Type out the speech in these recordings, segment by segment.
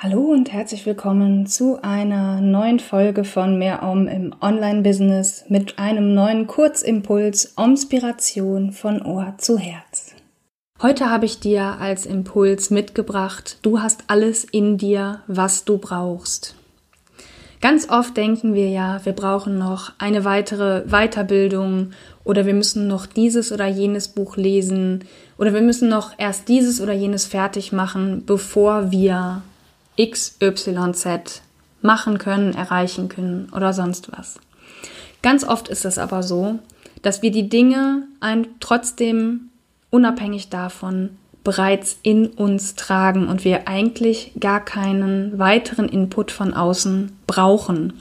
Hallo und herzlich willkommen zu einer neuen Folge von Mehr Om im Online-Business mit einem neuen Kurzimpuls Inspiration von Ohr zu Herz. Heute habe ich dir als Impuls mitgebracht, du hast alles in dir, was du brauchst. Ganz oft denken wir ja, wir brauchen noch eine weitere Weiterbildung oder wir müssen noch dieses oder jenes Buch lesen oder wir müssen noch erst dieses oder jenes fertig machen, bevor wir XYZ machen können, erreichen können oder sonst was. Ganz oft ist es aber so, dass wir die Dinge ein, trotzdem unabhängig davon bereits in uns tragen und wir eigentlich gar keinen weiteren Input von außen brauchen.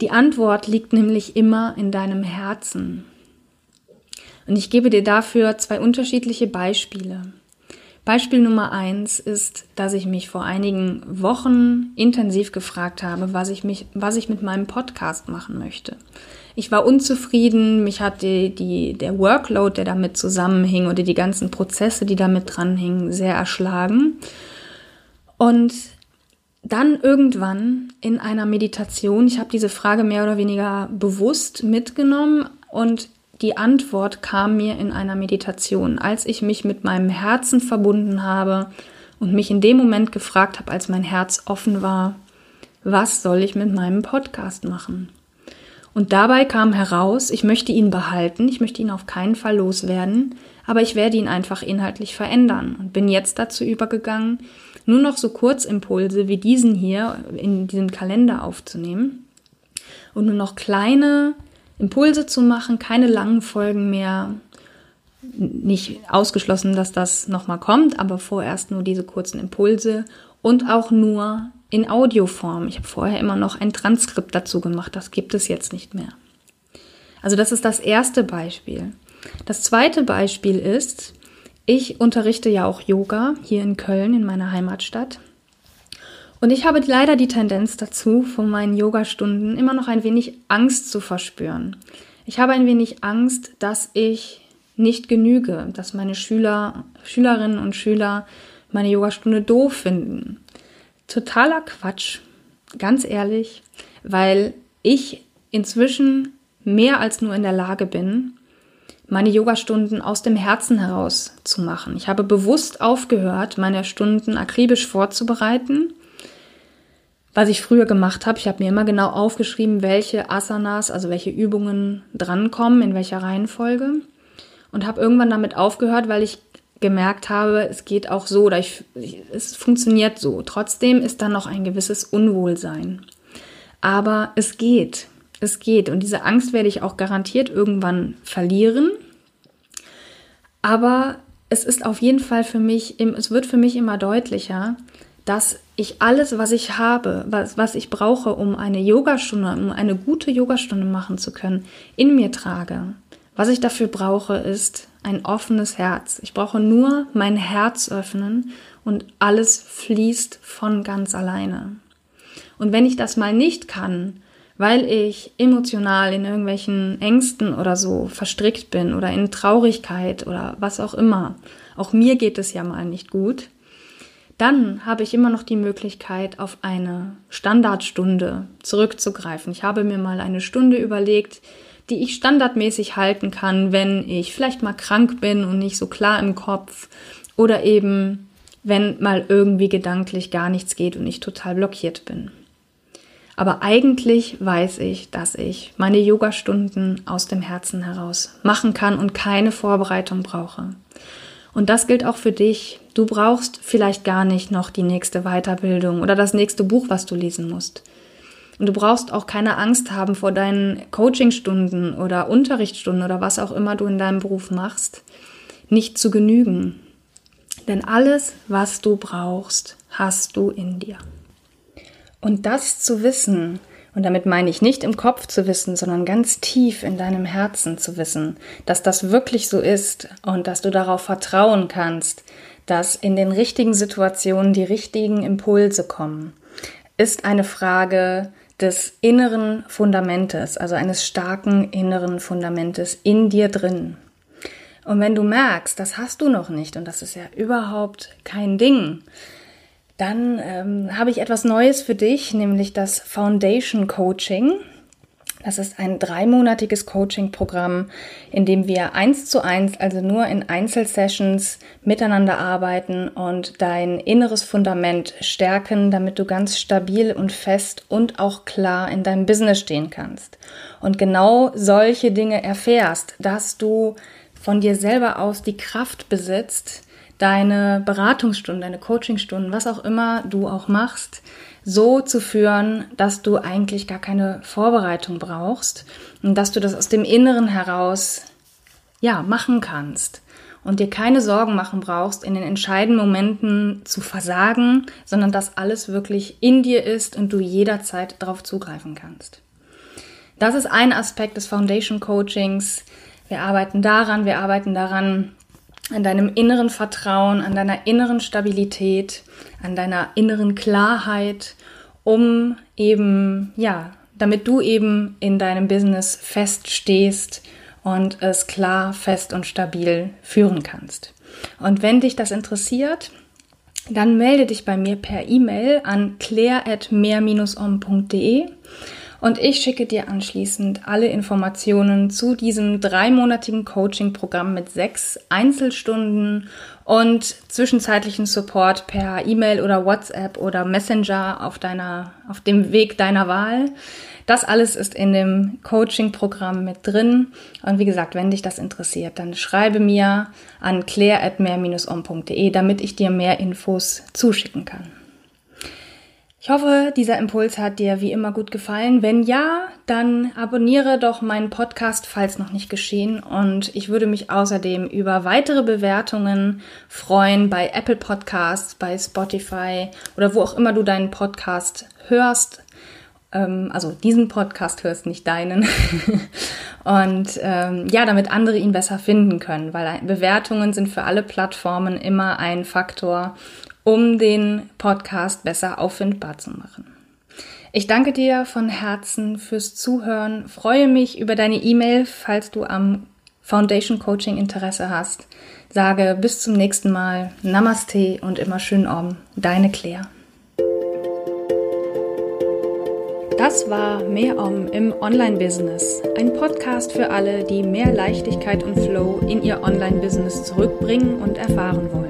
Die Antwort liegt nämlich immer in deinem Herzen. Und ich gebe dir dafür zwei unterschiedliche Beispiele. Beispiel Nummer eins ist, dass ich mich vor einigen Wochen intensiv gefragt habe, was ich, mich, was ich mit meinem Podcast machen möchte. Ich war unzufrieden, mich hat die, die, der Workload, der damit zusammenhing oder die ganzen Prozesse, die damit dranhingen, sehr erschlagen. Und dann irgendwann in einer Meditation, ich habe diese Frage mehr oder weniger bewusst mitgenommen und die Antwort kam mir in einer Meditation, als ich mich mit meinem Herzen verbunden habe und mich in dem Moment gefragt habe, als mein Herz offen war, was soll ich mit meinem Podcast machen? Und dabei kam heraus, ich möchte ihn behalten, ich möchte ihn auf keinen Fall loswerden, aber ich werde ihn einfach inhaltlich verändern und bin jetzt dazu übergegangen, nur noch so Kurzimpulse wie diesen hier in diesem Kalender aufzunehmen und nur noch kleine Impulse zu machen, keine langen Folgen mehr. Nicht ausgeschlossen, dass das nochmal kommt, aber vorerst nur diese kurzen Impulse und auch nur in Audioform. Ich habe vorher immer noch ein Transkript dazu gemacht, das gibt es jetzt nicht mehr. Also das ist das erste Beispiel. Das zweite Beispiel ist, ich unterrichte ja auch Yoga hier in Köln, in meiner Heimatstadt. Und ich habe leider die Tendenz dazu, von meinen Yogastunden immer noch ein wenig Angst zu verspüren. Ich habe ein wenig Angst, dass ich nicht genüge, dass meine Schüler, Schülerinnen und Schüler meine Yogastunde doof finden. Totaler Quatsch, ganz ehrlich, weil ich inzwischen mehr als nur in der Lage bin, meine Yogastunden aus dem Herzen heraus zu machen. Ich habe bewusst aufgehört, meine Stunden akribisch vorzubereiten. Was ich früher gemacht habe, ich habe mir immer genau aufgeschrieben, welche Asanas, also welche Übungen drankommen, in welcher Reihenfolge. Und habe irgendwann damit aufgehört, weil ich gemerkt habe, es geht auch so oder ich, es funktioniert so. Trotzdem ist da noch ein gewisses Unwohlsein. Aber es geht. Es geht. Und diese Angst werde ich auch garantiert irgendwann verlieren. Aber es ist auf jeden Fall für mich, es wird für mich immer deutlicher, dass ich alles, was ich habe, was, was ich brauche, um eine Yogastunde, um eine gute Yogastunde machen zu können, in mir trage. Was ich dafür brauche, ist ein offenes Herz. Ich brauche nur mein Herz öffnen und alles fließt von ganz alleine. Und wenn ich das mal nicht kann, weil ich emotional in irgendwelchen Ängsten oder so verstrickt bin oder in Traurigkeit oder was auch immer, auch mir geht es ja mal nicht gut, dann habe ich immer noch die Möglichkeit, auf eine Standardstunde zurückzugreifen. Ich habe mir mal eine Stunde überlegt, die ich standardmäßig halten kann, wenn ich vielleicht mal krank bin und nicht so klar im Kopf oder eben wenn mal irgendwie gedanklich gar nichts geht und ich total blockiert bin. Aber eigentlich weiß ich, dass ich meine Yogastunden aus dem Herzen heraus machen kann und keine Vorbereitung brauche. Und das gilt auch für dich. Du brauchst vielleicht gar nicht noch die nächste Weiterbildung oder das nächste Buch, was du lesen musst. Und du brauchst auch keine Angst haben vor deinen Coachingstunden oder Unterrichtsstunden oder was auch immer du in deinem Beruf machst, nicht zu genügen. Denn alles, was du brauchst, hast du in dir. Und das zu wissen, und damit meine ich nicht im Kopf zu wissen, sondern ganz tief in deinem Herzen zu wissen, dass das wirklich so ist und dass du darauf vertrauen kannst, dass in den richtigen Situationen die richtigen Impulse kommen, ist eine Frage des inneren Fundamentes, also eines starken inneren Fundamentes in dir drin. Und wenn du merkst, das hast du noch nicht und das ist ja überhaupt kein Ding, dann ähm, habe ich etwas Neues für dich, nämlich das Foundation Coaching. Das ist ein dreimonatiges Coaching-Programm, in dem wir eins zu eins, also nur in Einzelsessions miteinander arbeiten und dein inneres Fundament stärken, damit du ganz stabil und fest und auch klar in deinem Business stehen kannst. Und genau solche Dinge erfährst, dass du von dir selber aus die Kraft besitzt, deine Beratungsstunden, deine Coachingstunden, was auch immer du auch machst, so zu führen, dass du eigentlich gar keine Vorbereitung brauchst und dass du das aus dem Inneren heraus ja machen kannst und dir keine Sorgen machen brauchst, in den entscheidenden Momenten zu versagen, sondern dass alles wirklich in dir ist und du jederzeit darauf zugreifen kannst. Das ist ein Aspekt des Foundation Coachings. Wir arbeiten daran, wir arbeiten daran, an deinem inneren Vertrauen, an deiner inneren Stabilität, an deiner inneren Klarheit, um eben, ja, damit du eben in deinem Business feststehst und es klar, fest und stabil führen kannst. Und wenn dich das interessiert, dann melde dich bei mir per E-Mail an claire.mehr-om.de und ich schicke dir anschließend alle Informationen zu diesem dreimonatigen Coaching-Programm mit sechs Einzelstunden und zwischenzeitlichen Support per E-Mail oder WhatsApp oder Messenger auf deiner, auf dem Weg deiner Wahl. Das alles ist in dem Coaching-Programm mit drin. Und wie gesagt, wenn dich das interessiert, dann schreibe mir an claire.mehr-om.de, damit ich dir mehr Infos zuschicken kann. Ich hoffe, dieser Impuls hat dir wie immer gut gefallen. Wenn ja, dann abonniere doch meinen Podcast, falls noch nicht geschehen. Und ich würde mich außerdem über weitere Bewertungen freuen bei Apple Podcasts, bei Spotify oder wo auch immer du deinen Podcast hörst. Ähm, also diesen Podcast hörst, nicht deinen. Und ähm, ja, damit andere ihn besser finden können, weil Bewertungen sind für alle Plattformen immer ein Faktor, um den Podcast besser auffindbar zu machen. Ich danke dir von Herzen fürs Zuhören, freue mich über deine E-Mail, falls du am Foundation Coaching Interesse hast. Sage bis zum nächsten Mal, Namaste und immer schön om, deine Claire. Das war Mehr Om im Online-Business, ein Podcast für alle, die mehr Leichtigkeit und Flow in ihr Online-Business zurückbringen und erfahren wollen.